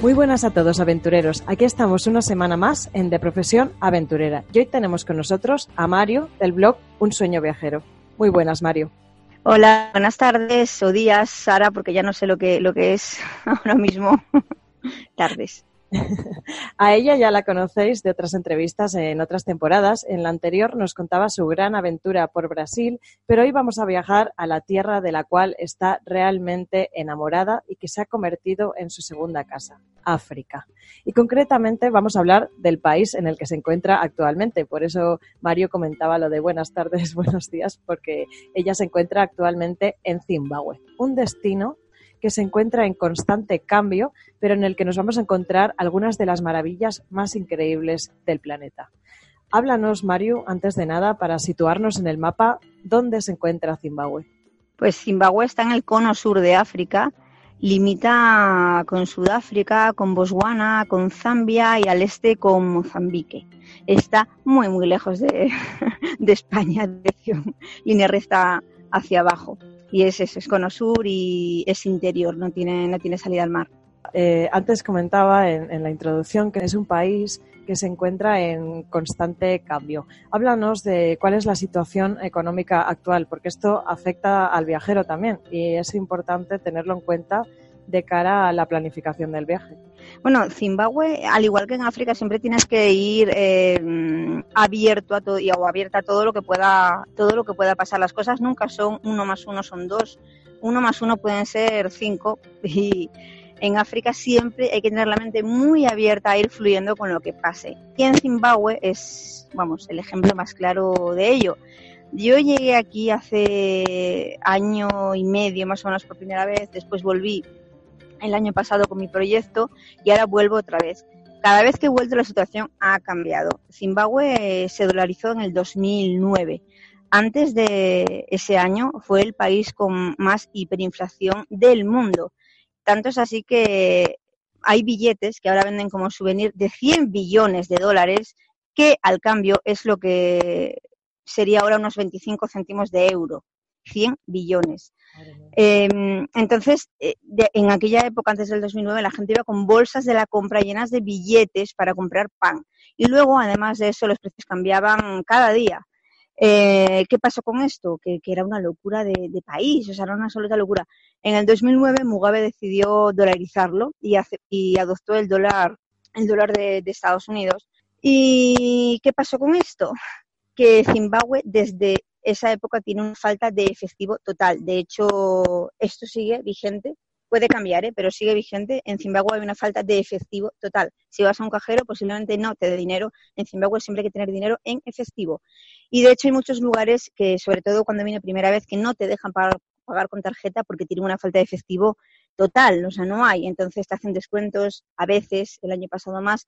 Muy buenas a todos aventureros. Aquí estamos una semana más en De Profesión Aventurera. Y hoy tenemos con nosotros a Mario del blog Un Sueño Viajero. Muy buenas, Mario. Hola, buenas tardes o días, Sara, porque ya no sé lo que, lo que es ahora mismo. tardes. A ella ya la conocéis de otras entrevistas en otras temporadas. En la anterior nos contaba su gran aventura por Brasil, pero hoy vamos a viajar a la tierra de la cual está realmente enamorada y que se ha convertido en su segunda casa, África. Y concretamente vamos a hablar del país en el que se encuentra actualmente. Por eso Mario comentaba lo de buenas tardes, buenos días, porque ella se encuentra actualmente en Zimbabue, un destino que se encuentra en constante cambio, pero en el que nos vamos a encontrar algunas de las maravillas más increíbles del planeta. Háblanos, Mario, antes de nada, para situarnos en el mapa, ¿dónde se encuentra Zimbabue? Pues Zimbabue está en el cono sur de África, limita con Sudáfrica, con Botswana, con Zambia y al este con Mozambique. Está muy, muy lejos de, de España, dirección línea recta hacia abajo y es eso, es cono sur y es interior, no tiene, no tiene salida al mar. Eh, antes comentaba en, en, la introducción que es un país que se encuentra en constante cambio. Háblanos de cuál es la situación económica actual, porque esto afecta al viajero también y es importante tenerlo en cuenta de cara a la planificación del viaje. Bueno, Zimbabue, al igual que en África, siempre tienes que ir eh, abierto a todo o abierta a todo lo que pueda, todo lo que pueda pasar. Las cosas nunca son uno más uno son dos, uno más uno pueden ser cinco y en África siempre hay que tener la mente muy abierta a ir fluyendo con lo que pase. Y en Zimbabue es, vamos, el ejemplo más claro de ello. Yo llegué aquí hace año y medio más o menos por primera vez, después volví el año pasado con mi proyecto y ahora vuelvo otra vez. Cada vez que he vuelto la situación ha cambiado. Zimbabue se dolarizó en el 2009. Antes de ese año fue el país con más hiperinflación del mundo. Tanto es así que hay billetes que ahora venden como souvenir de 100 billones de dólares, que al cambio es lo que sería ahora unos 25 céntimos de euro. 100 billones. Eh, entonces, eh, de, en aquella época, antes del 2009, la gente iba con bolsas de la compra llenas de billetes para comprar pan. Y luego, además de eso, los precios cambiaban cada día. Eh, ¿Qué pasó con esto? Que, que era una locura de, de, país, o sea, era una absoluta locura. En el 2009, Mugabe decidió dolarizarlo y, hace, y adoptó el dólar, el dólar de, de Estados Unidos. ¿Y qué pasó con esto? Que Zimbabue, desde esa época tiene una falta de efectivo total. De hecho, esto sigue vigente. Puede cambiar, ¿eh? pero sigue vigente. En Zimbabue hay una falta de efectivo total. Si vas a un cajero, posiblemente no te dé dinero. En Zimbabue siempre hay que tener dinero en efectivo. Y de hecho hay muchos lugares que, sobre todo cuando viene primera vez, que no te dejan pagar, pagar con tarjeta porque tienen una falta de efectivo total. O sea, no hay. Entonces te hacen descuentos a veces, el año pasado más,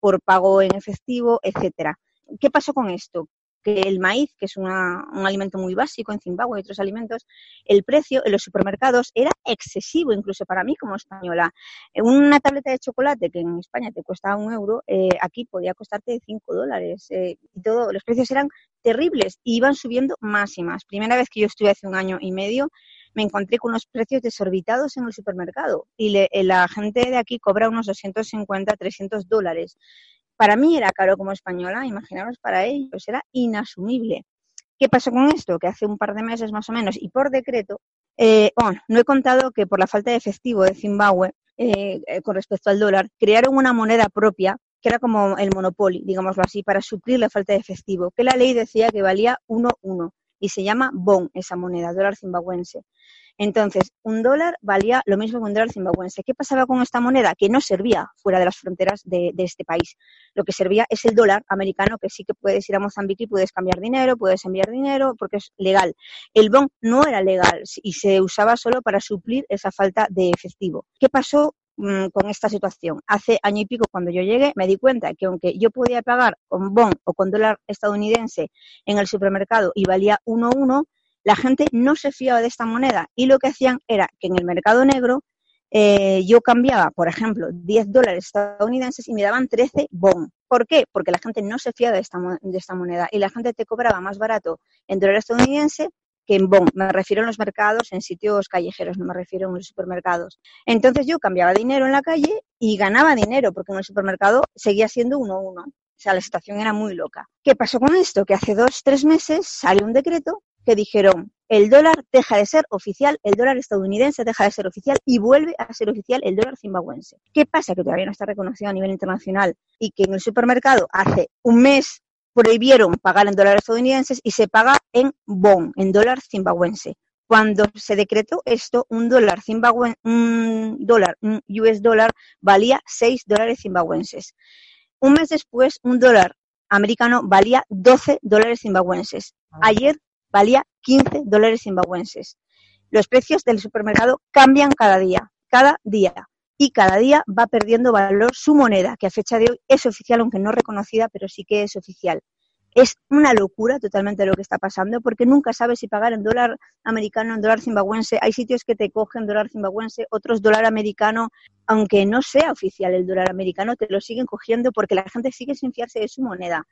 por pago en efectivo, etcétera. ¿Qué pasó con esto? Que el maíz, que es un alimento muy básico en Zimbabue y otros alimentos, el precio en los supermercados era excesivo, incluso para mí como española. Una tableta de chocolate que en España te cuesta un euro, eh, aquí podía costarte cinco dólares. Eh, los precios eran terribles y iban subiendo más y más. Primera vez que yo estuve hace un año y medio, me encontré con unos precios desorbitados en el supermercado y eh, la gente de aquí cobra unos 250, 300 dólares. Para mí era caro como española, imaginaros para ellos, era inasumible. ¿Qué pasó con esto? Que hace un par de meses más o menos y por decreto, eh, no he contado que por la falta de efectivo de Zimbabue eh, con respecto al dólar, crearon una moneda propia que era como el monopoly, digámoslo así, para suplir la falta de efectivo, que la ley decía que valía 1-1 y se llama BON, esa moneda, dólar zimbabuense. Entonces, un dólar valía lo mismo que un dólar zimbabuense. ¿Qué pasaba con esta moneda? Que no servía fuera de las fronteras de, este país. Lo que servía es el dólar americano, que sí que puedes ir a Mozambique y puedes cambiar dinero, puedes enviar dinero, porque es legal. El BON no era legal y se usaba solo para suplir esa falta de efectivo. ¿Qué pasó Mm, con esta situación. Hace año y pico, cuando yo llegué, me di cuenta que aunque yo podía pagar con bon o con dólar estadounidense en el supermercado y valía 1,1, la gente no se fiaba de esta moneda y lo que hacían era que en el mercado negro eh, yo cambiaba, por ejemplo, 10 dólares estadounidenses y me daban 13 bon. ¿Por qué? Porque la gente no se fiaba de esta, de esta moneda y la gente te cobraba más barato en dólar estadounidense que en bon. Me refiero a los mercados, en sitios callejeros, no me refiero a los supermercados. Entonces yo cambiaba dinero en la calle y ganaba dinero, porque en el supermercado seguía siendo uno a uno. O sea, la situación era muy loca. ¿Qué pasó con esto? Que hace dos, tres meses salió un decreto que dijeron el dólar deja de ser oficial, el dólar estadounidense deja de ser oficial y vuelve a ser oficial el dólar zimbabuense. ¿Qué pasa? Que todavía no está reconocido a nivel internacional y que en el supermercado hace un mes prohibieron pagar en dólares estadounidenses y se paga en bon, en dólar zimbabuense. Cuando se decretó esto, un dólar zimbabuense, un dólar, un US dólar valía 6 dólares zimbabuenses. Un mes después, un dólar americano valía 12 dólares zimbabuenses. Ah. Ayer valía 15 dólares zimbabuenses. Los precios del supermercado cambian cada día, cada día y cada día va perdiendo valor su moneda, que a fecha de hoy es oficial, aunque no reconocida, pero sí que es oficial. Es una locura totalmente lo que está pasando, porque nunca sabes si pagar en dólar americano, en dólar zimbabuense. Hay sitios que te cogen dólar zimbabuense, otros dólar americano, aunque no sea oficial el dólar americano, te lo siguen cogiendo porque la gente sigue sin fiarse de su moneda.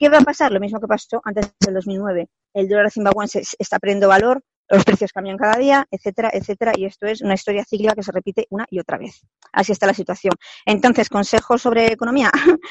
¿Qué va a pasar? Lo mismo que pasó antes del 2009. El dólar zimbabuense está perdiendo valor, los precios cambian cada día, etcétera, etcétera, y esto es una historia cíclica que se repite una y otra vez. Así está la situación. Entonces, consejos sobre economía.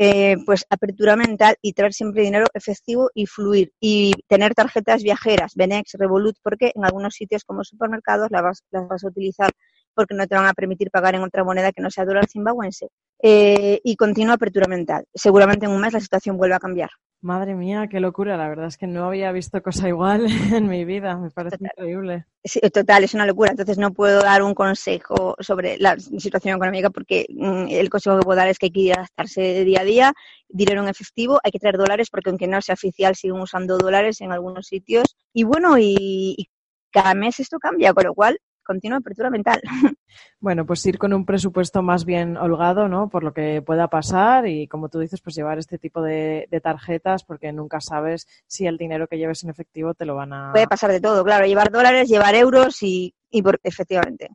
Eh, pues apertura mental y traer siempre dinero efectivo y fluir y tener tarjetas viajeras, Benex, Revolut, porque en algunos sitios como supermercados las vas, las vas a utilizar porque no te van a permitir pagar en otra moneda que no sea dólar zimbabuense. Eh, y continua apertura mental. Seguramente en un mes la situación vuelva a cambiar. Madre mía, qué locura. La verdad es que no había visto cosa igual en mi vida. Me parece increíble. Sí, total, es una locura. Entonces no puedo dar un consejo sobre la situación económica porque mm, el consejo que puedo dar es que hay que adaptarse de día a día, dinero en efectivo, hay que traer dólares porque aunque no sea oficial siguen usando dólares en algunos sitios. Y bueno, y cada mes esto cambia, con lo cual continua apertura mental. Bueno, pues ir con un presupuesto más bien holgado, ¿no? Por lo que pueda pasar y, como tú dices, pues llevar este tipo de, tarjetas porque nunca sabes si el dinero que lleves en efectivo te lo van a... Puede pasar de todo, claro, llevar dólares, llevar euros y, efectivamente.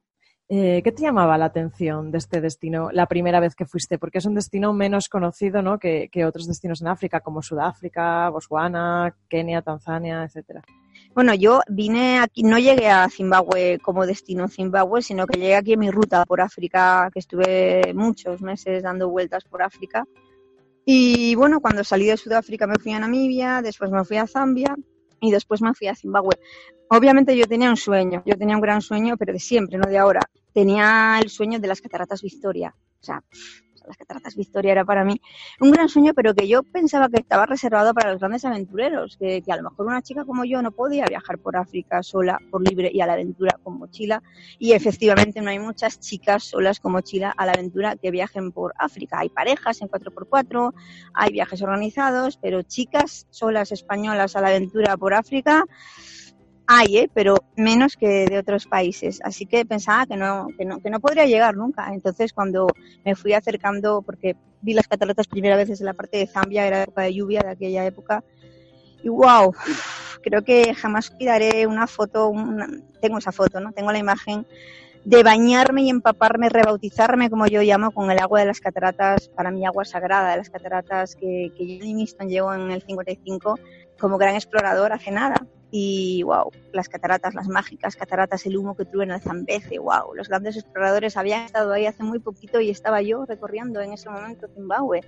Eh, ¿Qué te llamaba la atención de este destino la primera vez que fuiste? Porque es un destino menos conocido ¿no? que, que otros destinos en África, como Sudáfrica, Botswana, Kenia, Tanzania, etcétera. Bueno, yo vine aquí, no llegué a Zimbabue como destino Zimbabue, sino que llegué aquí en mi ruta por África, que estuve muchos meses dando vueltas por África. Y bueno, cuando salí de Sudáfrica me fui a Namibia, después me fui a Zambia y después me fui a Zimbabue. Obviamente yo tenía un sueño, yo tenía un gran sueño, pero de siempre, no de ahora. Tenía el sueño de las cataratas Victoria. O sea, las cataratas Victoria era para mí un gran sueño, pero que yo pensaba que estaba reservado para los grandes aventureros, que, que, a lo mejor una chica como yo no podía viajar por África sola, por libre y a la aventura con mochila. Y efectivamente no hay muchas chicas solas con mochila a la aventura que viajen por África. Hay parejas en 4x4, hay viajes organizados, pero chicas solas españolas a la aventura por África hay, ¿eh? pero menos que de otros países. Así que pensaba que no, que no, que no podría llegar nunca. Entonces, cuando me fui acercando, porque vi las cataratas primera vez desde la parte de Zambia, era época de lluvia de aquella época, Y wow, creo que jamás olvidaré una foto, tengo esa foto, ¿no? Tengo la imagen de bañarme y empaparme, rebautizarme, como yo llamo, con el agua de las cataratas, para mí agua sagrada de las cataratas, que, que Jenny Miston llegó en el 55 como gran explorador hace nada. Y wow, las cataratas, las mágicas cataratas, el humo que en el Zambeze, wow, los grandes exploradores habían estado ahí hace muy poquito y estaba yo recorriendo en ese momento Zimbabue.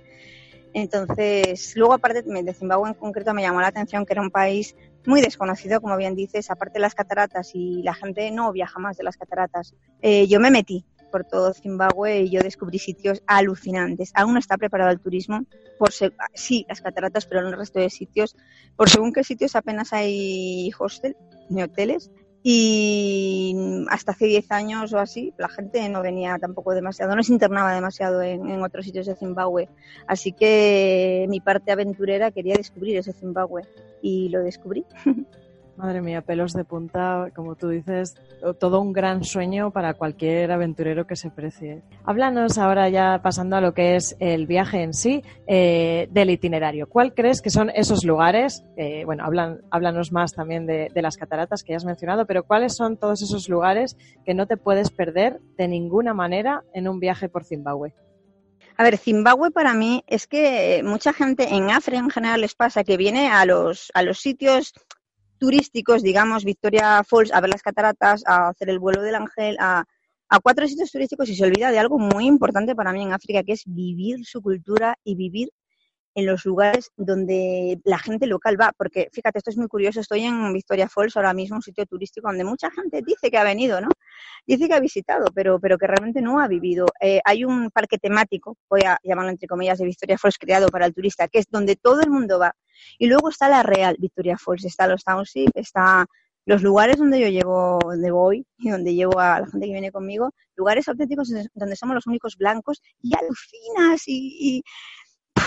Entonces, luego aparte de Zimbabue en concreto me llamó la atención que era un país muy desconocido, como bien dices, aparte de las cataratas y la gente no viaja más de las cataratas. Eh, yo me metí por todo Zimbabue y yo descubrí sitios alucinantes. Aún no está preparado el turismo, por sí, las cataratas, pero en el resto de sitios, por según qué sitios apenas hay hostel ni hoteles y hasta hace 10 años o así la gente no venía tampoco demasiado, no se internaba demasiado en, otros sitios de Zimbabue. Así que mi parte aventurera quería descubrir ese Zimbabue y lo descubrí. Madre mía, pelos de punta, como tú dices, todo un gran sueño para cualquier aventurero que se precie. Háblanos ahora ya pasando a lo que es el viaje en sí eh, del itinerario. ¿Cuál crees que son esos lugares? Eh, bueno, hablan, háblanos más también de, las cataratas que ya has mencionado, pero ¿cuáles son todos esos lugares que no te puedes perder de ninguna manera en un viaje por Zimbabue? A ver, Zimbabue para mí es que mucha gente en África en general les pasa que viene a los, a los sitios turísticos, digamos, Victoria Falls, a ver las cataratas, a hacer el vuelo del ángel, a, a cuatro sitios turísticos y se olvida de algo muy importante para mí en África, que es vivir su cultura y vivir en los lugares donde la gente local va, porque fíjate, esto es muy curioso, estoy en Victoria Falls ahora mismo, un sitio turístico donde mucha gente dice que ha venido, ¿no? Dice que ha visitado, pero, pero que realmente no ha vivido. Eh, hay un parque temático, voy a llamarlo entre comillas, de Victoria Falls creado para el turista, que es donde todo el mundo va. Y luego está la real Victoria Falls, está los townships, está los lugares donde yo llevo, donde voy y donde llevo a la gente que viene conmigo, lugares auténticos donde somos los únicos blancos y alucinas y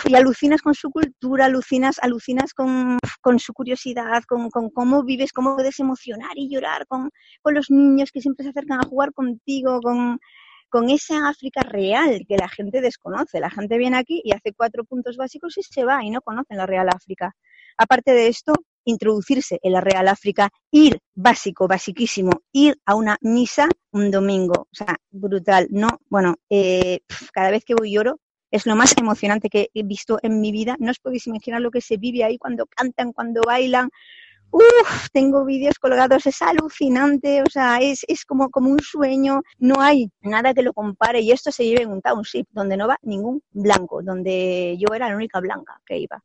y alucinas con su cultura, alucinas, alucinas con, su curiosidad, con, cómo vives, cómo puedes emocionar y llorar con, los niños que siempre se acercan a jugar contigo, con, con esa África real que la gente desconoce. La gente viene aquí y hace cuatro puntos básicos y se va y no conocen la real África. Aparte de esto, introducirse en la real África, ir básico, basiquísimo, ir a una misa un domingo, o sea, brutal. No, bueno, eh, cada vez que voy lloro es lo más emocionante que he visto en mi vida. No os podéis imaginar lo que se vive ahí cuando cantan, cuando bailan. Uf, tengo vídeos colgados, es alucinante, o sea, es, es como, como un sueño, no hay nada que lo compare y esto se vive en un township donde no va ningún blanco, donde yo era la única blanca que iba.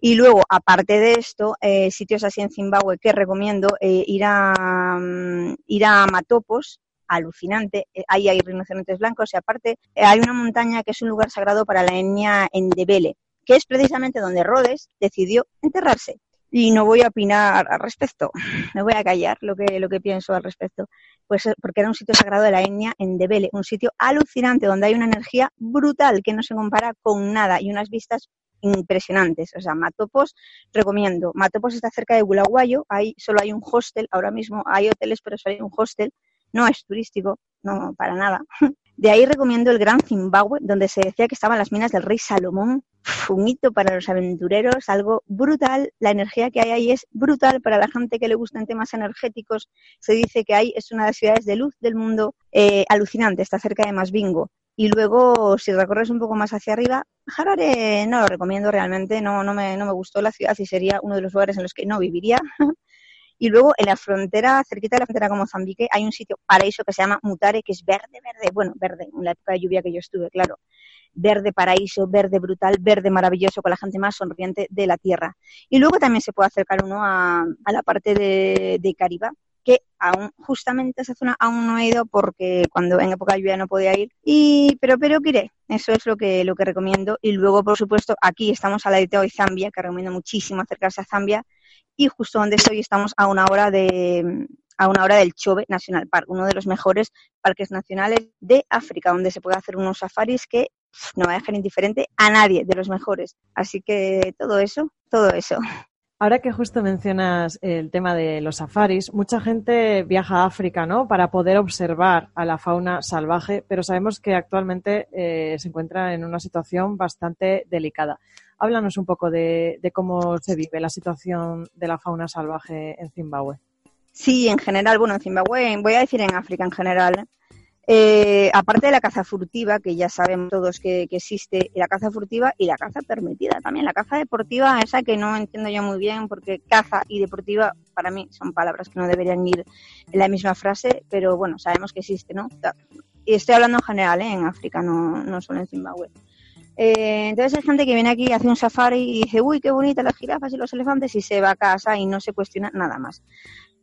Y luego, aparte de esto, eh, sitios así en Zimbabue que recomiendo, eh, ir, a, mm, ir a Matopos, alucinante. Eh, ahí hay rinocerontes blancos y aparte hay una montaña que es un lugar sagrado para la etnia Endebele, que es precisamente donde Rhodes decidió enterrarse. Y no voy a opinar al respecto, me voy a callar lo que, lo que pienso al respecto. Pues eh, porque era un sitio sagrado de la etnia Endebele, un sitio alucinante donde hay una energía brutal que no se compara con nada y unas vistas impresionantes. O sea, Matopos recomiendo. Matopos está cerca de Bulawayo, ahí solo hay un hostel, ahora mismo hay hoteles, pero solo hay un hostel no es turístico, no para nada. De ahí recomiendo el Gran Zimbabue, donde se decía que estaban las minas del rey Salomón. Un hito para los aventureros, algo brutal. La energía que hay ahí es brutal para la gente que le gustan temas energéticos. Se dice que ahí es una de las ciudades de luz del mundo eh, alucinante, está cerca de Masbingo. Y luego, si recorres un poco más hacia arriba, Harare no lo recomiendo realmente, no, no, me, no me gustó la ciudad y sería uno de los lugares en los que no viviría. Y luego en la frontera, cerquita de la frontera con Mozambique, hay un sitio paraíso que se llama Mutare, que es verde, verde, bueno, verde, en la época de lluvia que yo estuve, claro. Verde paraíso, verde brutal, verde maravilloso, con la gente más sonriente de la tierra. Y luego también se puede acercar uno a, la parte de, de Cariba, que aún justamente esa zona aún no he ido porque cuando en época de lluvia no podía ir y pero pero iré eso es lo que lo que recomiendo y luego por supuesto aquí estamos a la de Zambia que recomiendo muchísimo acercarse a Zambia y justo donde estoy estamos a una hora de a una hora del Chobe National Park, uno de los mejores parques nacionales de África, donde se puede hacer unos safaris que no va a dejar indiferente a nadie, de los mejores. Así que todo eso, todo eso. Ahora que justo mencionas el tema de los safaris, mucha gente viaja a África, ¿no? Para poder observar a la fauna salvaje, pero sabemos que actualmente eh, se encuentra en una situación bastante delicada. Háblanos un poco de, cómo se vive la situación de la fauna salvaje en Zimbabue. Sí, en general, bueno, en Zimbabue, voy a decir en África en general, eh, aparte de la caza furtiva, que ya sabemos todos que, existe, y la caza furtiva y la caza permitida también. La caza deportiva, esa que no entiendo yo muy bien, porque caza y deportiva para mí son palabras que no deberían ir en la misma frase, pero bueno, sabemos que existe, ¿no? Y estoy hablando en general, ¿eh? en África, no, no solo en Zimbabue. Eh, entonces hay gente que viene aquí, hace un safari y dice, uy, qué bonitas las jirafas y los elefantes y se va a casa y no se cuestiona nada más.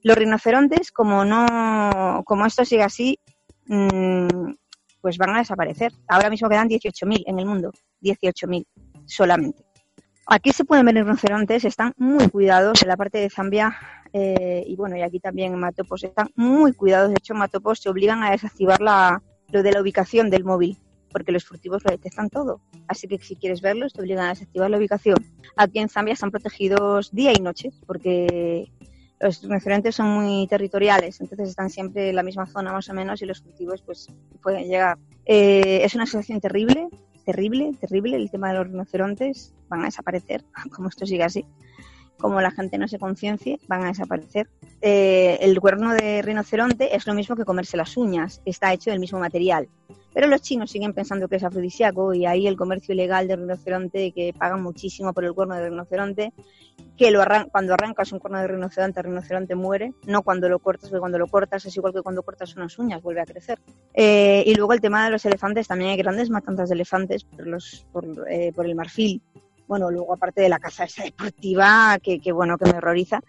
Los rinocerontes, como no, como esto sigue así, Mm, pues van a desaparecer. Ahora mismo quedan 18.000 en el mundo, 18.000 solamente. Aquí se pueden ver rinocerontes, están muy cuidados en la parte de Zambia eh, y bueno, y aquí también en Matopos están muy cuidados. De hecho, en Matopos se obligan a desactivar lo de la ubicación del móvil porque los furtivos lo detectan todo. Así que si quieres verlos, te obligan a desactivar la ubicación. Aquí en Zambia están protegidos día y noche porque los rinocerontes son muy territoriales, entonces están siempre en la misma zona más o menos y los cultivos pues pueden llegar. Eh, es una situación terrible, terrible, terrible el tema de los rinocerontes, van a desaparecer, como esto sigue así. Como la gente no se conciencie, van a desaparecer. Eh, el cuerno de rinoceronte es lo mismo que comerse las uñas, está hecho del mismo material. Pero los chinos siguen pensando que es afrodisíaco y ahí el comercio ilegal de rinoceronte, que pagan muchísimo por el cuerno de rinoceronte, que lo cuando arrancas un cuerno de rinoceronte, el rinoceronte muere, no cuando lo cortas, porque cuando lo cortas es igual que cuando cortas unas uñas, vuelve a crecer. Eh, y luego el tema de los elefantes, también hay grandes matanzas de elefantes por, los, por, eh, por el marfil. Bueno, luego aparte de la caza esa deportiva, que, que bueno, que me horroriza.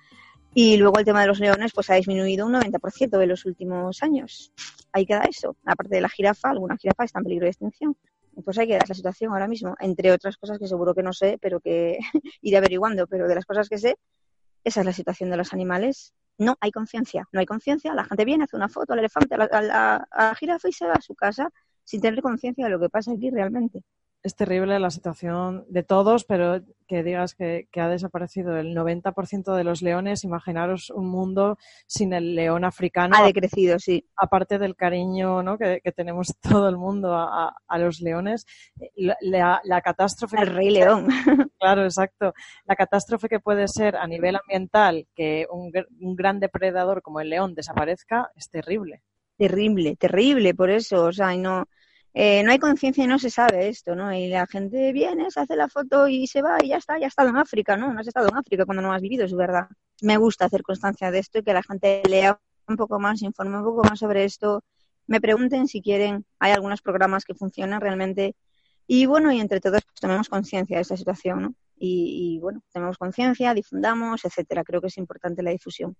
Y luego el tema de los leones, pues ha disminuido un 90% de los últimos años. Ahí queda eso. Aparte de la jirafa, alguna jirafa está en peligro de extinción. Pues ahí queda la situación ahora mismo, entre otras cosas que seguro que no sé, pero que iré averiguando. Pero de las cosas que sé, esa es la situación de los animales. No hay conciencia, no hay conciencia. La gente viene, hace una foto al elefante, a la, a la jirafa y se va a su casa sin tener conciencia de lo que pasa aquí realmente es terrible la situación de todos, pero que digas que, ha desaparecido el 90% de los leones, imaginaros un mundo sin el león africano. Ha decrecido, sí. Aparte del cariño ¿no? que, tenemos todo el mundo a, los leones, la, catástrofe... El rey león. Claro, exacto. La catástrofe que puede ser a nivel ambiental que un, un gran depredador como el león desaparezca es terrible. Terrible, terrible, por eso, o sea, y no eh, no hay conciencia y no se sabe esto, ¿no? Y la gente viene, se hace la foto y se va y ya está, ya ha estado en África, ¿no? No has estado en África cuando no has vivido, es verdad. Me gusta hacer constancia de esto y que la gente lea un poco más, informe un poco más sobre esto, me pregunten si quieren, hay algunos programas que funcionan realmente y bueno, y entre todos pues, tomemos conciencia de esta situación, ¿no? Y, bueno, tenemos conciencia, difundamos, etcétera. Creo que es importante la difusión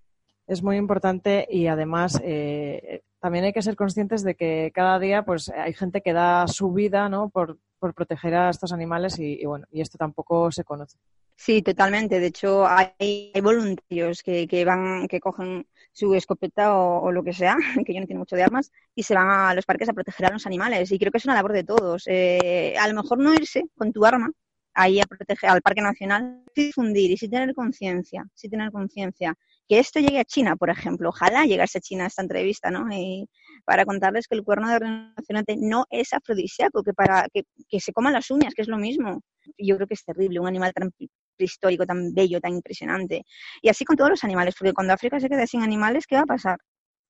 es muy importante y además eh, también hay que ser conscientes de que cada día pues hay gente que da su vida ¿no? por, por proteger a estos animales y, bueno y esto tampoco se conoce. Sí totalmente. De hecho hay, voluntarios que, que, van que cogen su escopeta o, lo que sea que yo no tiene mucho de armas y se van a los parques a proteger a los animales. Y creo que es una labor de todos. Eh, a lo mejor no irse con tu arma ahí a proteger al parque nacional difundir y sí tener conciencia sí tener conciencia que esto llegue a China, por ejemplo. Ojalá llegase a China esta entrevista, ¿no? Y para contarles que el cuerno de rinoceronte no es afrodisíaco, que para que, que, se coman las uñas, que es lo mismo. Yo creo que es terrible, un animal tan prehistórico, tan bello, tan impresionante. Y así con todos los animales, porque cuando África se quede sin animales, ¿qué va a pasar?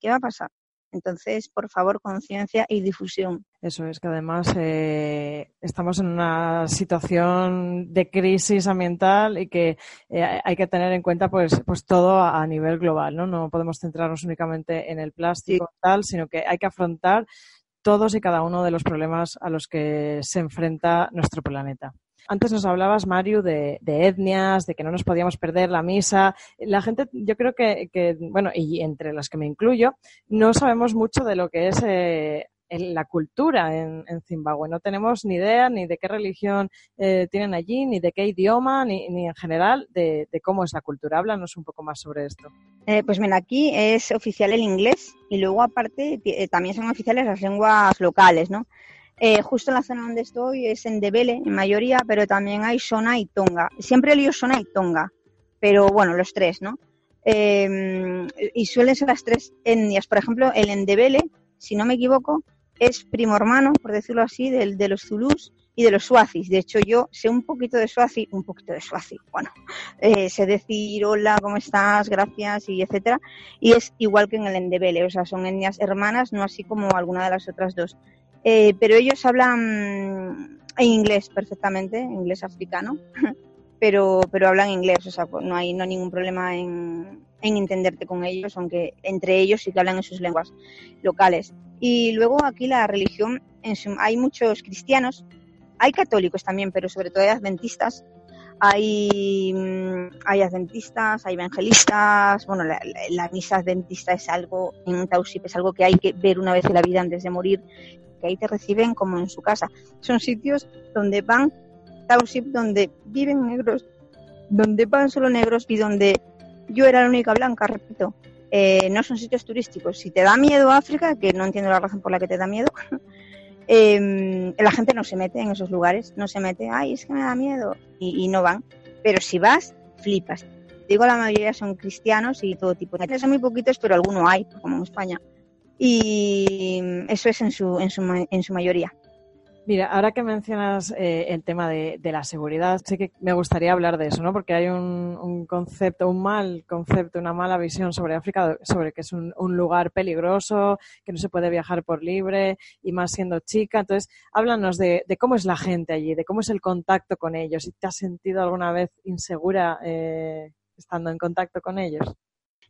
¿Qué va a pasar? Entonces, por favor, conciencia y difusión. Eso es que además eh, estamos en una situación de crisis ambiental y que eh, hay que tener en cuenta pues, pues todo a, nivel global, ¿no? No podemos centrarnos únicamente en el plástico tal, sino que hay que afrontar todos y cada uno de los problemas a los que se enfrenta nuestro planeta. Antes nos hablabas, Mario, de, etnias, de que no nos podíamos perder la misa. La gente, yo creo que, bueno, y entre las que me incluyo, no sabemos mucho de lo que es eh, la cultura en, Zimbabue. No tenemos ni idea ni de qué religión eh, tienen allí, ni de qué idioma, ni, en general de, cómo es la cultura. Háblanos un poco más sobre esto. Eh, pues mira, aquí es oficial el inglés y luego aparte también son oficiales las lenguas locales, ¿no? Eh, justo en la zona donde estoy es en Debele, en mayoría, pero también hay Sona y Tonga. Siempre lío Sona y Tonga, pero bueno, los tres, ¿no? Eh, y suelen ser las tres etnias. Por ejemplo, el Endebele, si no me equivoco, es primo hermano, por decirlo así, del, de los Zulus y de los suazis. De hecho, yo sé un poquito de suazi, un poquito de suazi. Bueno, eh, sé decir hola, ¿cómo estás? Gracias y etcétera. Y es igual que en el endebele, o sea, son etnias hermanas, no así como alguna de las otras dos. Eh, pero ellos hablan en inglés perfectamente, inglés africano, pero, pero hablan inglés, o sea, pues no hay, no hay ningún problema en, en entenderte con ellos, aunque entre ellos sí que hablan en sus lenguas locales. Y luego aquí la religión, hay muchos cristianos, hay católicos también, pero sobre todo hay adventistas, hay, mm, hay adventistas, hay evangelistas, bueno, la, misa adventista es algo, en Tausip es algo que hay que ver una vez en la vida antes de morir, ahí te reciben como en su casa. Son sitios donde van Tausip, donde viven negros, donde van solo negros y donde yo era la única blanca, repito. Eh, no son sitios turísticos. Si te da miedo África, que no entiendo la razón por la que te da miedo, eh, la gente no se mete en esos lugares, no se mete, ay, es que me da miedo, y, no van. Pero si vas, flipas. Digo, la mayoría son cristianos y todo tipo. Son muy poquitos, pero alguno hay, como en España. Y eso es en su, en su, en su mayoría. Mira, ahora que mencionas eh, el tema de, la seguridad, sé que me gustaría hablar de eso, ¿no? Porque hay un, concepto, un mal concepto, una mala visión sobre África, sobre que es un, lugar peligroso, que no se puede viajar por libre y más siendo chica. Entonces, háblanos de, cómo es la gente allí, de cómo es el contacto con ellos. Si te has sentido alguna vez insegura eh, estando en contacto con ellos.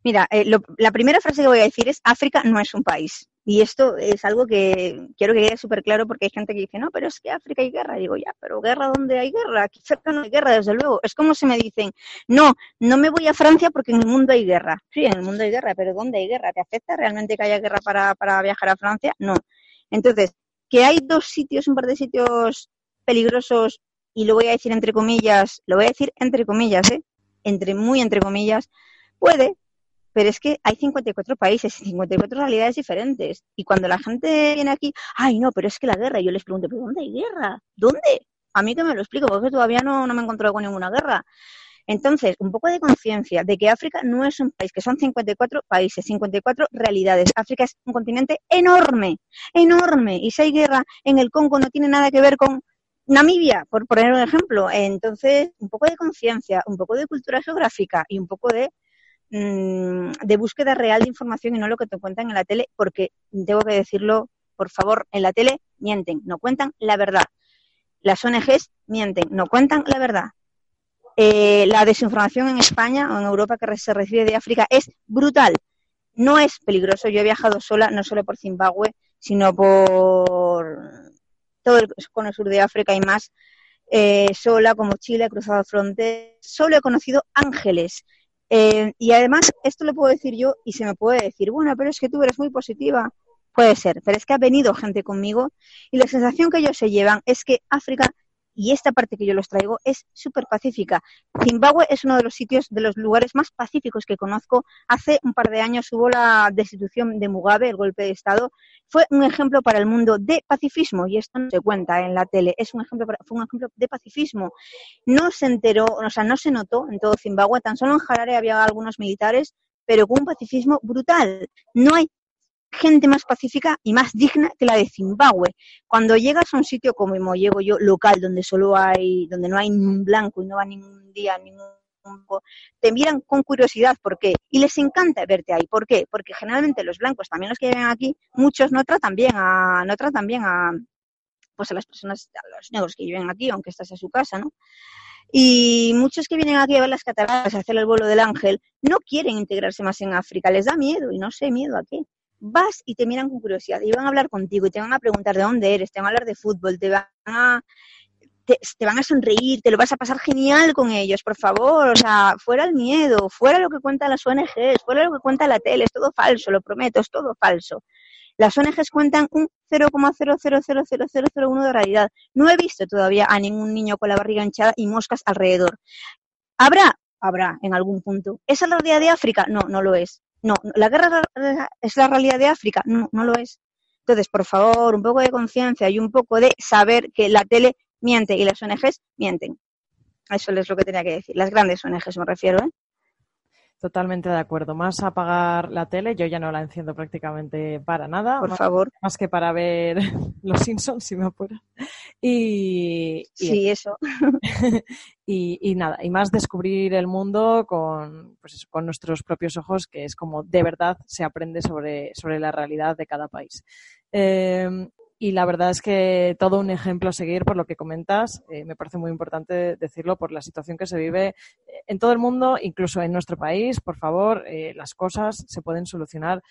Mira, eh, la primera frase que voy a decir es África no es un país. Y esto es algo que quiero que quede súper claro porque hay gente que dice, no, pero es que África hay guerra. Y digo, ya, pero guerra ¿dónde hay guerra? Aquí cerca no hay guerra, desde luego. Es como si me dicen, no, no me voy a Francia porque en el mundo hay guerra. Sí, en el mundo hay guerra, pero ¿dónde hay guerra? ¿Te afecta realmente que haya guerra para, para viajar a Francia? No. Entonces, que hay dos sitios, un par de sitios peligrosos, y lo voy a decir entre comillas, lo voy a decir entre comillas, ¿eh? Entre, muy entre comillas, puede, pero es que hay 54 países y 54 realidades diferentes. Y cuando la gente viene aquí, ay, no, pero es que la guerra, yo les pregunto, ¿pero dónde hay guerra? ¿Dónde? A mí que me lo explico, porque todavía no, no me he encontrado con ninguna guerra. Entonces, un poco de conciencia de que África no es un país, que son 54 países, 54 realidades. África es un continente enorme, enorme. Y si hay guerra en el Congo no tiene nada que ver con Namibia, por poner un ejemplo. Entonces, un poco de conciencia, un poco de cultura geográfica y un poco de Mm, de búsqueda real de información y no lo que te cuentan en la tele, porque tengo que decirlo, por favor, en la tele mienten, no cuentan la verdad. Las ONGs mienten, no cuentan la verdad. Eh, la desinformación en España o en Europa que se recibe de África es brutal. No es peligroso. Yo he viajado sola, no solo por Zimbabue, sino por todo el cono sur de África y más, eh, sola como Chile, he cruzado fronteras. Solo he conocido ángeles eh, y además, esto lo puedo decir yo y se me puede decir, bueno, pero es que tú eres muy positiva. Puede ser, pero es que ha venido gente conmigo y la sensación que ellos se llevan es que África y esta parte que yo los traigo es súper pacífica. Zimbabue es uno de los sitios, de los lugares más pacíficos que conozco. Hace un par de años hubo la destitución de Mugabe, el golpe de Estado. Fue un ejemplo para el mundo de pacifismo y esto no se cuenta en la tele. Es un ejemplo, fue un ejemplo de pacifismo. No se enteró, o sea, no se notó en todo Zimbabue. Tan solo en Harare había algunos militares, pero con un pacifismo brutal. No hay gente más pacífica y más digna que la de Zimbabue. Cuando llegas a un sitio como llego yo, local, donde solo hay, donde no hay ningún blanco y no va ningún día ningún te miran con curiosidad, ¿por qué? Y les encanta verte ahí, ¿por qué? Porque generalmente los blancos, también los que viven aquí, muchos no tratan bien a, no tratan bien a, pues a las personas, a los negros que viven aquí, aunque estás en su casa, ¿no? Y muchos que vienen aquí a ver las cataratas, a hacer el vuelo del ángel, no quieren integrarse más en África, les da miedo, y no sé miedo a qué vas y te miran con curiosidad y van a hablar contigo y te van a preguntar de dónde eres, te van a hablar de fútbol, te van a, te, van a sonreír, te lo vas a pasar genial con ellos, por favor, o sea, fuera el miedo, fuera lo que cuentan las ONGs, fuera lo que cuenta la tele, es todo falso, lo prometo, es todo falso. Las ONGs cuentan un 0,0000001 de realidad. No he visto todavía a ningún niño con la barriga hinchada y moscas alrededor. ¿Habrá? Habrá en algún punto. ¿Es la realidad de África? No, no lo es. No, la guerra es la realidad de África. No, no lo es. Entonces, por favor, un poco de conciencia y un poco de saber que la tele miente y las ONGs mienten. Eso es lo que tenía que decir. Las grandes ONGs me refiero, ¿eh? Totalmente de acuerdo. Más apagar la tele, yo ya no la enciendo prácticamente para nada. Por favor. Más que para ver Los Simpsons, si me apura. Y, sí, eso. y, nada, y más descubrir el mundo con, pues con nuestros propios ojos, que es como de verdad se aprende sobre, sobre la realidad de cada país. Eh, y la verdad es que todo un ejemplo a seguir por lo que comentas. Eh, me parece muy importante decirlo por la situación que se vive eh, en todo el mundo, incluso en nuestro país. Por favor, eh, las cosas se pueden solucionar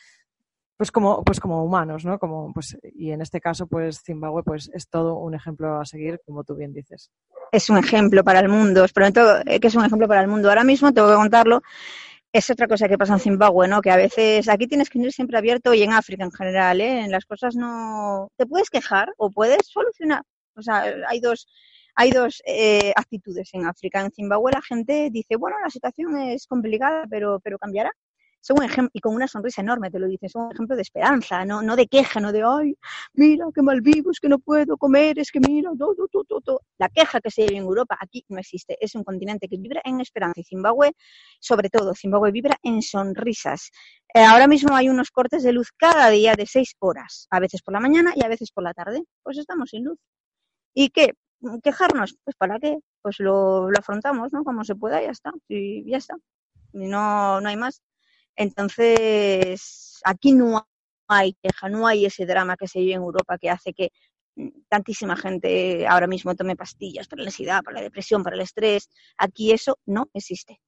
pues como, pues como humanos, ¿no? Como, pues, y en este caso, pues Zimbabue pues, es todo un ejemplo a seguir, como tú bien dices. Es un ejemplo para el mundo, prometo que es un ejemplo para el mundo. Ahora mismo tengo que contarlo es otra cosa que pasa en Zimbabue, ¿no? Que a veces aquí tienes que ir siempre abierto y en África en general, ¿eh? En las cosas no te puedes quejar o puedes solucionar. O sea, hay dos hay dos eh, actitudes en África. En Zimbabue la gente dice, bueno, la situación es complicada, pero pero cambiará son un ejemplo, y con una sonrisa enorme te lo dicen, son un ejemplo de esperanza, no, no de queja, no de, ay, mira, qué mal vivo, es que no puedo comer, es que mira, todo, todo, todo. La queja que se vive en Europa aquí no existe, es un continente que vibra en esperanza y Zimbabue, sobre todo, Zimbabue vibra en sonrisas. Eh, ahora mismo hay unos cortes de luz cada día de seis horas, a veces por la mañana y a veces por la tarde, pues estamos sin luz. ¿Y qué? ¿Quejarnos? Pues para qué? Pues lo, lo afrontamos, ¿no? Como se pueda, ya está, y ya está. No, no hay más. Entonces, aquí no hay queja, no hay ese drama que se vive en Europa que hace que mm, tantísima gente ahora mismo tome pastillas para la ansiedad, para la depresión, para el estrés. Aquí eso no existe.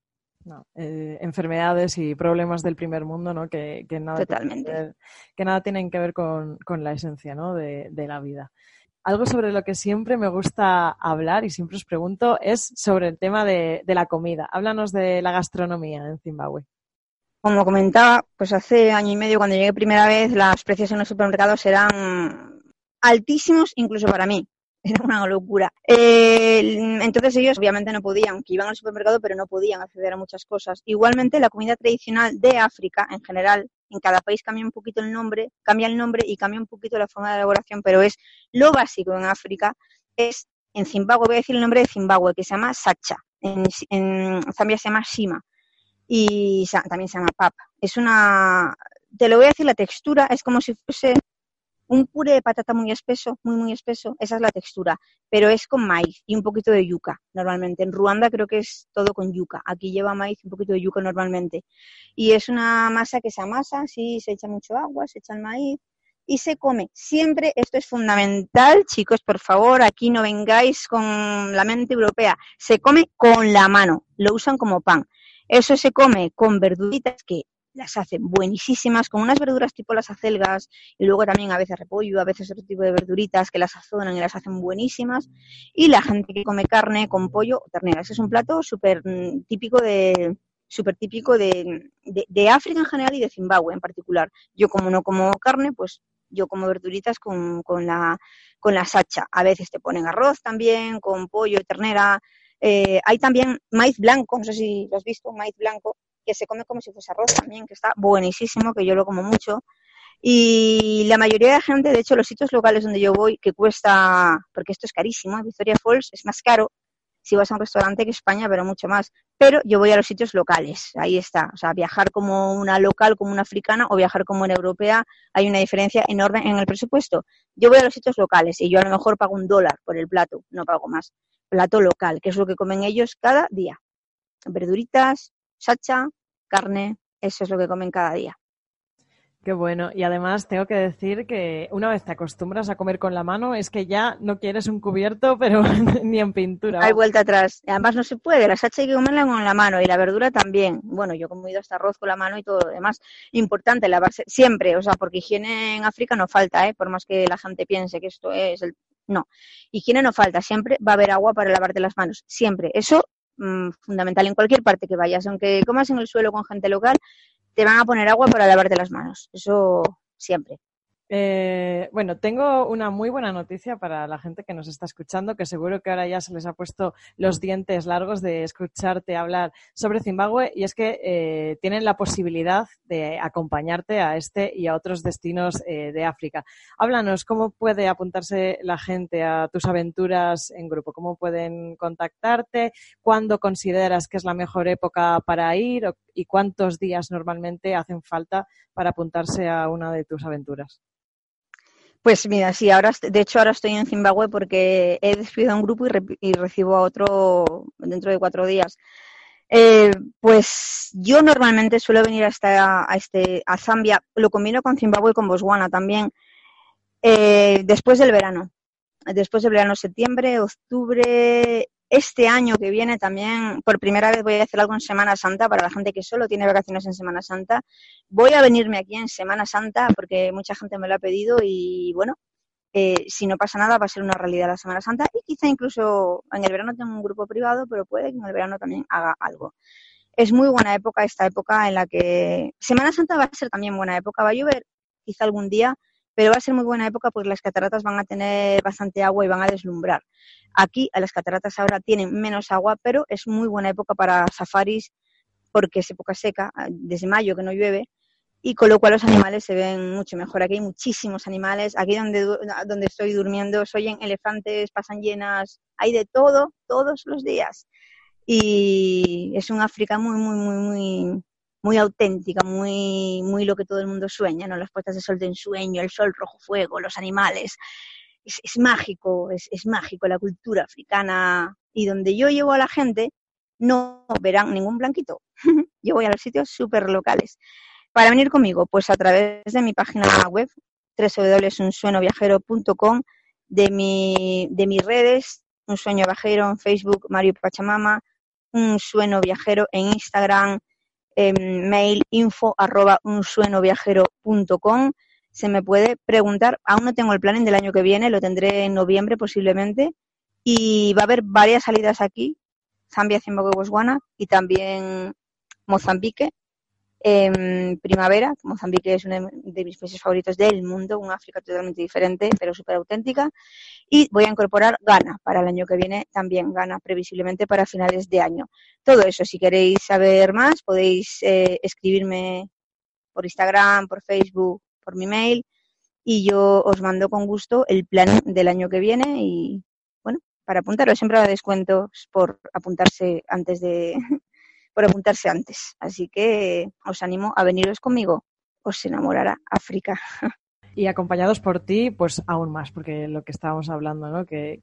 No, eh, enfermedades y problemas del primer mundo, ¿no? Que, nada, Totalmente. que nada tienen que ver con, la esencia, ¿no? De, la vida. Algo sobre lo que siempre me gusta hablar y siempre os pregunto es sobre el tema de la comida. Háblanos de la gastronomía en Zimbabue como comentaba, pues hace año y medio cuando llegué primera vez, los precios en los supermercados eran altísimos incluso para mí. Era una locura. entonces ellos obviamente no podían, que iban al supermercado, pero no podían acceder a muchas cosas. Igualmente la comida tradicional de África en general, en cada país cambia un poquito el nombre, cambia el nombre y cambia un poquito la forma de elaboración, pero es lo básico en África, es en Zimbabue, voy a decir el nombre de Zimbabue, que se llama Sacha, en, en Zambia se llama Shima y también se llama pap. Es una, te lo voy a decir, la textura es como si fuese un puré de patata muy espeso, muy, muy espeso, esa es la textura, pero es con maíz y un poquito de yuca normalmente. En Ruanda creo que es todo con yuca, aquí lleva maíz y un poquito de yuca normalmente. Y es una masa que se amasa, sí, se echa mucho agua, se echa el maíz y se come. Siempre, esto es fundamental, chicos, por favor, aquí no vengáis con la mente europea, se come con la mano, lo usan como pan. Eso se come con verduritas que las hacen buenísimas, con unas verduras tipo las acelgas y luego también a veces repollo, a veces otro tipo de verduritas que las sazonan y las hacen buenísimas. Y la gente que come carne con pollo o ternera. Ese es un plato súper mm, típico de típico de, África en general y de Zimbabue en particular. Yo como no como carne, pues yo como verduritas con, con, la, con sacha. A veces te ponen arroz también, con pollo, ternera, eh, hay también maíz blanco, no sé si lo has visto, maíz blanco, que se come como si fuese arroz también, que está buenísimo, que yo lo como mucho. Y la mayoría de la gente, de hecho, los sitios locales donde yo voy, que cuesta, porque esto es carísimo, Victoria Falls es más caro si vas a un restaurante que España, pero mucho más. Pero yo voy a los sitios locales, ahí está. O sea, viajar como una local, como una africana, o viajar como una europea, hay una diferencia enorme en el presupuesto. Yo voy a los sitios locales y yo a lo mejor pago un dólar por el plato, no pago más plato local, que es lo que comen ellos cada día. Verduritas, sacha, carne, eso es lo que comen cada día. Qué bueno. Y además tengo que decir que una vez te acostumbras a comer con la mano, es que ya no quieres un cubierto, pero ni en pintura. Hay vuelta atrás. Además no se puede. La sacha hay que comerla con la mano y la verdura también. Bueno, yo he comido hasta arroz con la mano y todo lo demás. Importante lavarse siempre, o sea, porque higiene en África no falta, ¿eh? por más que la gente piense que esto es el no. Higiene no falta, siempre va a haber agua para lavarte las manos, siempre. Eso mm, fundamental en cualquier parte que vayas, aunque comas en el suelo con gente local, te van a poner agua para lavarte las manos, eso siempre. Eh, bueno, tengo una muy buena noticia para la gente que nos está escuchando, que seguro que ahora ya se les ha puesto los dientes largos de escucharte hablar sobre Zimbabue, y es que eh, tienen la posibilidad de acompañarte a este y a otros destinos eh, de África. Háblanos, ¿cómo puede apuntarse la gente a tus aventuras en grupo? ¿Cómo pueden contactarte? ¿Cuándo consideras que es la mejor época para ir? ¿Y cuántos días normalmente hacen falta para apuntarse a una de tus aventuras? Pues mira, sí, ahora, de hecho ahora estoy en Zimbabue porque he despedido a un grupo y, recibo a otro dentro de cuatro días. Eh, pues yo normalmente suelo venir hasta a, este, a Zambia, lo combino con Zimbabue y con Botswana también, eh, después del verano. Después del verano, septiembre, octubre, este año que viene también, por primera vez voy a hacer algo en Semana Santa para la gente que solo tiene vacaciones en Semana Santa. Voy a venirme aquí en Semana Santa porque mucha gente me lo ha pedido y bueno, eh, si no pasa nada va a ser una realidad la Semana Santa y quizá incluso en el verano tengo un grupo privado, pero puede que en el verano también haga algo. Es muy buena época esta época en la que Semana Santa va a ser también buena época, va a llover quizá algún día, pero va a ser muy buena época porque las cataratas van a tener bastante agua y van a deslumbrar. Aquí las cataratas ahora tienen menos agua, pero es muy buena época para safaris porque es época seca, ah, desde mayo que no llueve, y con lo cual los animales se ven mucho mejor. Aquí hay muchísimos animales, aquí donde, donde estoy durmiendo se oyen elefantes, pasan llenas, hay de todo, todos los días. Y es un África muy, muy, muy, muy, muy auténtica, muy, muy lo que todo el mundo sueña, ¿no? Las puestas de sol de ensueño, el sol rojo fuego, los animales. Es, mágico, es, es, mágico la cultura africana. Y donde yo llevo a la gente, no verán ningún blanquito. yo voy a los sitios súper locales. Para venir conmigo, pues a través de mi página web, www.unsuenoviajero.com, de, mi, de mis redes, Un Sueño Viajero en Facebook, Mario Pachamama, Un Sueño Viajero en Instagram, mail info arroba unsuenoviajero.com. Se me puede preguntar, aún no tengo el planning del año que viene, lo tendré en noviembre posiblemente, y va a haber varias salidas aquí, Zambia, Zimbabue, Botswana y también Mozambique, en primavera. Mozambique es uno de mis países favoritos del mundo, una África totalmente diferente, pero súper auténtica. Y voy a incorporar Ghana para el año que viene, también Ghana, previsiblemente para finales de año. Todo eso, si queréis saber más, podéis eh, escribirme por Instagram, por Facebook, por mi mail, y yo os mando con gusto el plan del año que viene y, bueno, para apuntaros, siempre habrá descuentos por apuntarse antes de, por apuntarse antes. Así que os animo a veniros conmigo. Os enamorará África. y acompañados por ti, pues aún más, porque lo que estábamos hablando, ¿no? Que,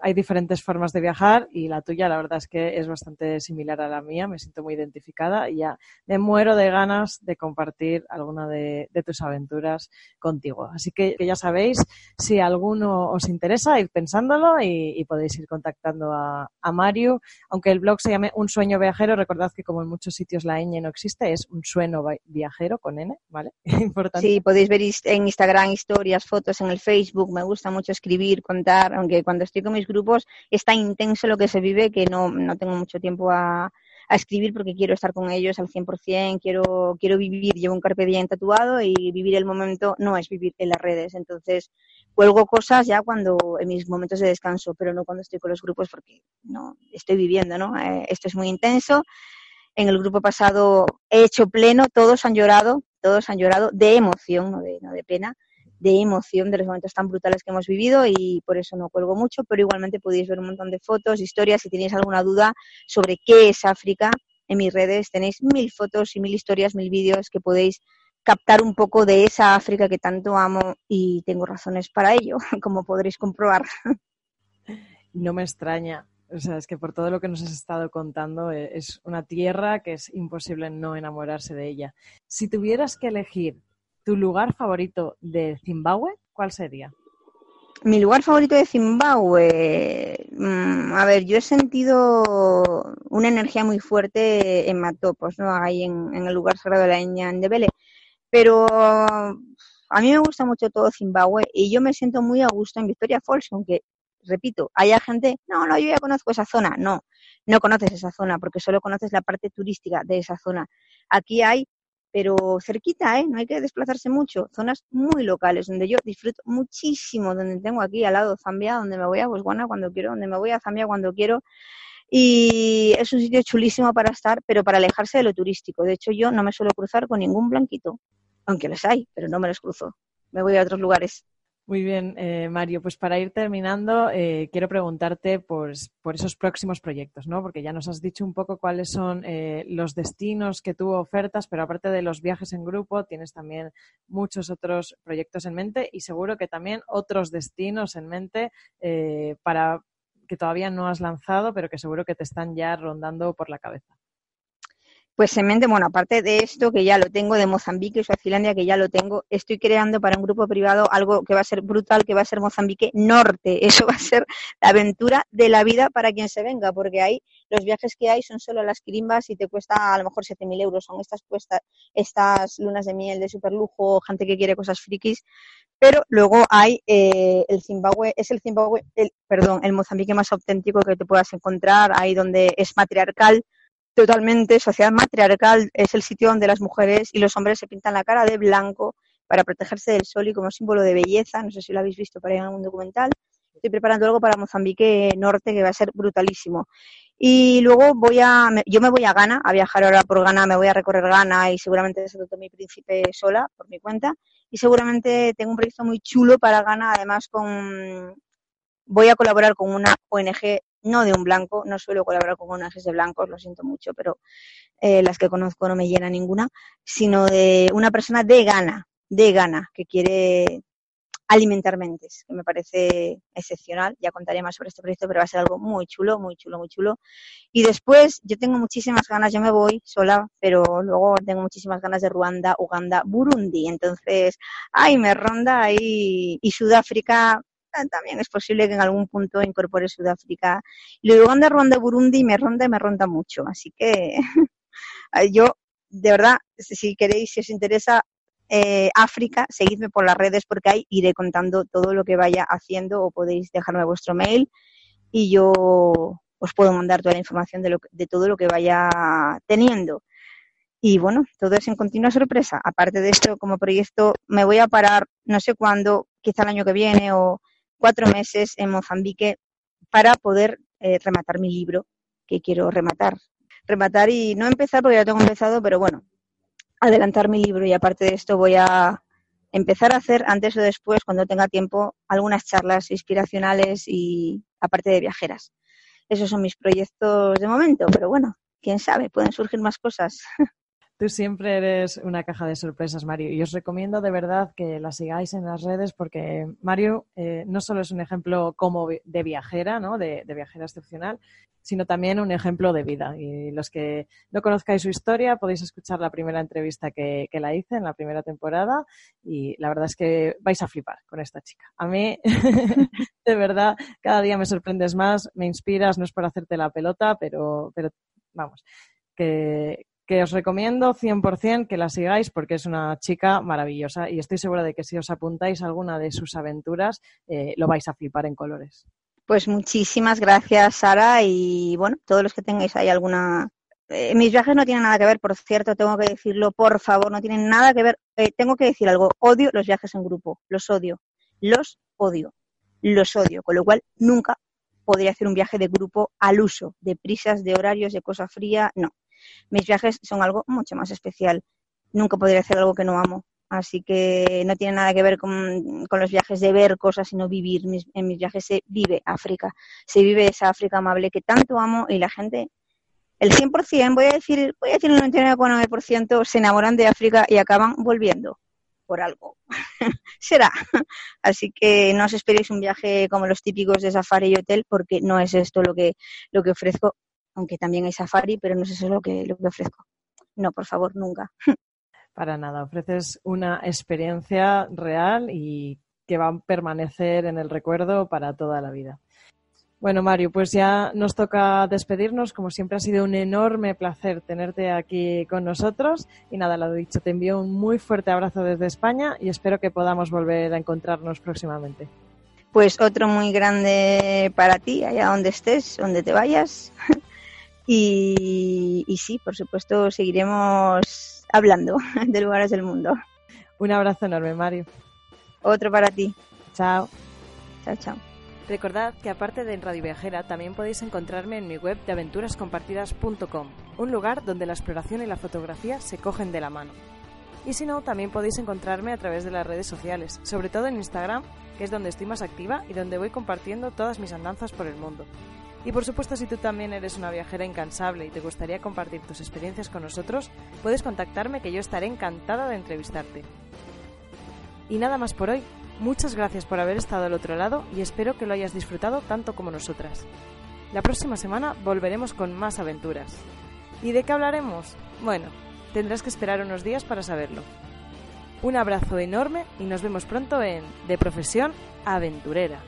hay diferentes formas de viajar y la tuya, la verdad es que es bastante similar a la mía, me siento muy identificada y ya me muero de ganas de compartir alguna de, tus aventuras contigo. Así que, ya sabéis, si alguno os interesa, ir pensándolo y, podéis ir contactando a, a, Mario. Aunque el blog se llame Un Sueño Viajero, recordad que como en muchos sitios la ñ no existe, es Un Sueño Viajero con N, ¿vale? Importante. Sí, podéis ver en Instagram historias, fotos en el Facebook, me gusta mucho escribir, contar, aunque cuando estoy con mis grupos es tan intenso lo que se vive que no, no tengo mucho tiempo a, escribir porque quiero estar con ellos al 100%, quiero, quiero vivir, llevo un carpe diem tatuado y vivir el momento no es vivir en las redes, entonces cuelgo cosas ya cuando en mis momentos de descanso, pero no cuando estoy con los grupos porque no estoy viviendo, ¿no? Eh, esto es muy intenso. En el grupo pasado he hecho pleno, todos han llorado, todos han llorado de emoción, no de, no de pena, de emoción de los momentos tan brutales que hemos vivido y por eso no cuelgo mucho, pero igualmente podéis ver un montón de fotos, historias, si tenéis alguna duda sobre qué es África, en mis redes tenéis mil fotos y mil historias, mil vídeos que podéis captar un poco de esa África que tanto amo y tengo razones para ello, como podréis comprobar. No me extraña. O sea, es que por todo lo que nos has estado contando, eh, es una tierra que es imposible no enamorarse de ella. Si tuvieras que elegir tu lugar favorito de Zimbabue, ¿cuál sería? Mi lugar favorito de Zimbabue, mm, a ver, yo he sentido una energía muy fuerte en Matopos, ¿no? Ahí en, el lugar sagrado de la Ña. Pero a mí me gusta mucho todo Zimbabue y yo me siento muy a gusto en Victoria Falls, aunque repito, haya gente, no, no, yo ya conozco esa zona. No, no conoces esa zona porque solo conoces la parte turística de esa zona. Aquí hay pero cerquita, ¿eh? No hay que desplazarse mucho. Zonas muy locales, donde yo disfruto muchísimo, donde tengo aquí al lado Zambia, donde me voy a Botswana cuando quiero, donde me voy a Zambia cuando quiero. Y es un sitio chulísimo para estar, pero para alejarse de lo turístico. De hecho, yo no me suelo cruzar con ningún blanquito, aunque los hay, pero no me los cruzo. Me voy a otros lugares. Muy bien, eh, Mario. Pues para ir terminando, eh, quiero preguntarte por, por, esos próximos proyectos, ¿no? Porque ya nos has dicho un poco cuáles son eh, los destinos que tú ofertas, pero aparte de los viajes en grupo, tienes también muchos otros proyectos en mente y seguro que también otros destinos en mente para que todavía no has lanzado, pero que seguro que te están ya rondando por la cabeza. Pues en mente, bueno, aparte de esto que ya lo tengo de Mozambique y Suazilandia, que ya lo tengo, estoy creando para un grupo privado algo que va a ser brutal, que va a ser Mozambique Norte. Eso va a ser la aventura de la vida para quien se venga, porque ahí los viajes que hay son solo las quirimbas y te cuesta a lo mejor 7.000 euros. Son estas, cuestas, estas lunas de miel de superlujo, gente que quiere cosas frikis. Pero luego hay eh, el Zimbabue, es el Zimbabue, el, perdón, el Mozambique más auténtico que te puedas encontrar, ahí donde es matriarcal totalmente sociedad matriarcal, es el sitio donde las mujeres y los hombres se pintan la cara de blanco para protegerse del sol y como símbolo de belleza. No sé si lo habéis visto por ahí en algún documental. Estoy preparando algo para Mozambique Norte que va a ser brutalísimo. Y luego voy a, yo me voy a Ghana, a viajar ahora por Ghana, me voy a recorrer Ghana y seguramente todo mi príncipe sola, por mi cuenta. Y seguramente tengo un proyecto muy chulo para Ghana, además con, voy a colaborar con una ONG no de un blanco, no suelo colaborar con ONGs de blancos, lo siento mucho, pero eh, las que conozco no me llena ninguna, sino de una persona de gana, de gana, que quiere alimentar mentes, que me parece excepcional. Ya contaré más sobre este proyecto, pero va a ser algo muy chulo, muy chulo, muy chulo. Y después, yo tengo muchísimas ganas, yo me voy sola, pero luego tengo muchísimas ganas de Ruanda, Uganda, Burundi. Entonces, ay, me ronda ahí. Y Sudáfrica, también es posible que en algún punto incorpore Sudáfrica. Y luego anda Ruanda, Burundi me ronda y me ronda mucho. Así que yo, de verdad, si queréis, si os interesa eh, África, seguidme por las redes porque ahí iré contando todo lo que vaya haciendo o podéis dejarme vuestro mail y yo os puedo mandar toda la información de, lo, de todo lo que vaya teniendo. Y bueno, todo es en continua sorpresa. Aparte de esto, como proyecto, me voy a parar no sé cuándo, quizá el año que viene o cuatro meses en Mozambique para poder eh, rematar mi libro que quiero rematar. Rematar y no empezar porque ya tengo empezado, pero bueno, adelantar mi libro y aparte de esto voy a empezar a hacer antes o después, cuando tenga tiempo, algunas charlas inspiracionales y aparte de viajeras. Esos son mis proyectos de momento, pero bueno, quién sabe, pueden surgir más cosas. Tú siempre eres una caja de sorpresas, Mario, y os recomiendo de verdad que la sigáis en las redes porque Mario eh, no solo es un ejemplo como de viajera, ¿no? De, viajera excepcional, sino también un ejemplo de vida. Y los que no conozcáis su historia podéis escuchar la primera entrevista que, que la hice en la primera temporada y la verdad es que vais a flipar con esta chica. A mí, de verdad, cada día me sorprendes más, me inspiras, no es por hacerte la pelota, pero, pero vamos, que, que os recomiendo 100% que la sigáis porque es una chica maravillosa y estoy segura de que si os apuntáis a alguna de sus aventuras eh, lo vais a flipar en colores. Pues muchísimas gracias, Sara, y bueno, todos los que tengáis ahí alguna... Eh, mis viajes no tienen nada que ver, por cierto, tengo que decirlo, por favor, no tienen nada que ver. Eh, tengo que decir algo, odio los viajes en grupo, los odio, los odio, los odio, con lo cual nunca podría hacer un viaje de grupo al uso, de prisas, de horarios, de cosa fría, no mis viajes son algo mucho más especial. Nunca podría hacer algo que no amo. Así que no tiene nada que ver con, los viajes de ver cosas, sino vivir. en mis viajes se vive África. Se vive esa África amable que tanto amo y la gente, el 100%, voy a decir, voy a decir el 99,9% se enamoran de África y acaban volviendo por algo. Será. Así que no os esperéis un viaje como los típicos de safari y hotel porque no es esto lo que, lo que ofrezco aunque también hay safari, pero no es eso lo que, lo que ofrezco. No, por favor, nunca. Para nada, ofreces una experiencia real y que va a permanecer en el recuerdo para toda la vida. Bueno, Mario, pues ya nos toca despedirnos. Como siempre ha sido un enorme placer tenerte aquí con nosotros. Y nada, lo dicho, te envío un muy fuerte abrazo desde España y espero que podamos volver a encontrarnos próximamente. Pues otro muy grande para ti, allá donde estés, donde te vayas. Y, y sí, por supuesto, seguiremos hablando de lugares del mundo. Un abrazo enorme, Mario. Otro para ti. Chao. Chao, chao. Recordad que aparte de en Radio Viajera también podéis encontrarme en mi web de aventurascompartidas.com, un lugar donde la exploración y la fotografía se cogen de la mano. Y si no, también podéis encontrarme a través de las redes sociales, sobre todo en Instagram, que es donde estoy más activa y donde voy compartiendo todas mis andanzas por el mundo. Y por supuesto, si tú también eres una viajera incansable y te gustaría compartir tus experiencias con nosotros, puedes contactarme que yo estaré encantada de entrevistarte. Y nada más por hoy. Muchas gracias por haber estado al otro lado y espero que lo hayas disfrutado tanto como nosotras. La próxima semana volveremos con más aventuras. ¿Y de qué hablaremos? Bueno, tendrás que esperar unos días para saberlo. Un abrazo enorme y nos vemos pronto en De Profesión Aventurera.